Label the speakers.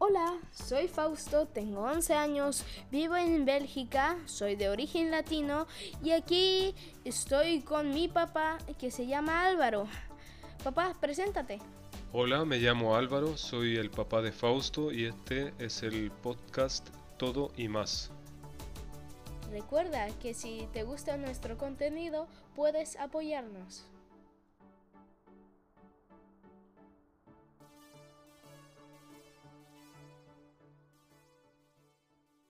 Speaker 1: Hola, soy Fausto, tengo 11 años, vivo en Bélgica, soy de origen latino y aquí estoy con mi papá que se llama Álvaro. Papá, preséntate.
Speaker 2: Hola, me llamo Álvaro, soy el papá de Fausto y este es el podcast Todo y más.
Speaker 1: Recuerda que si te gusta nuestro contenido puedes apoyarnos.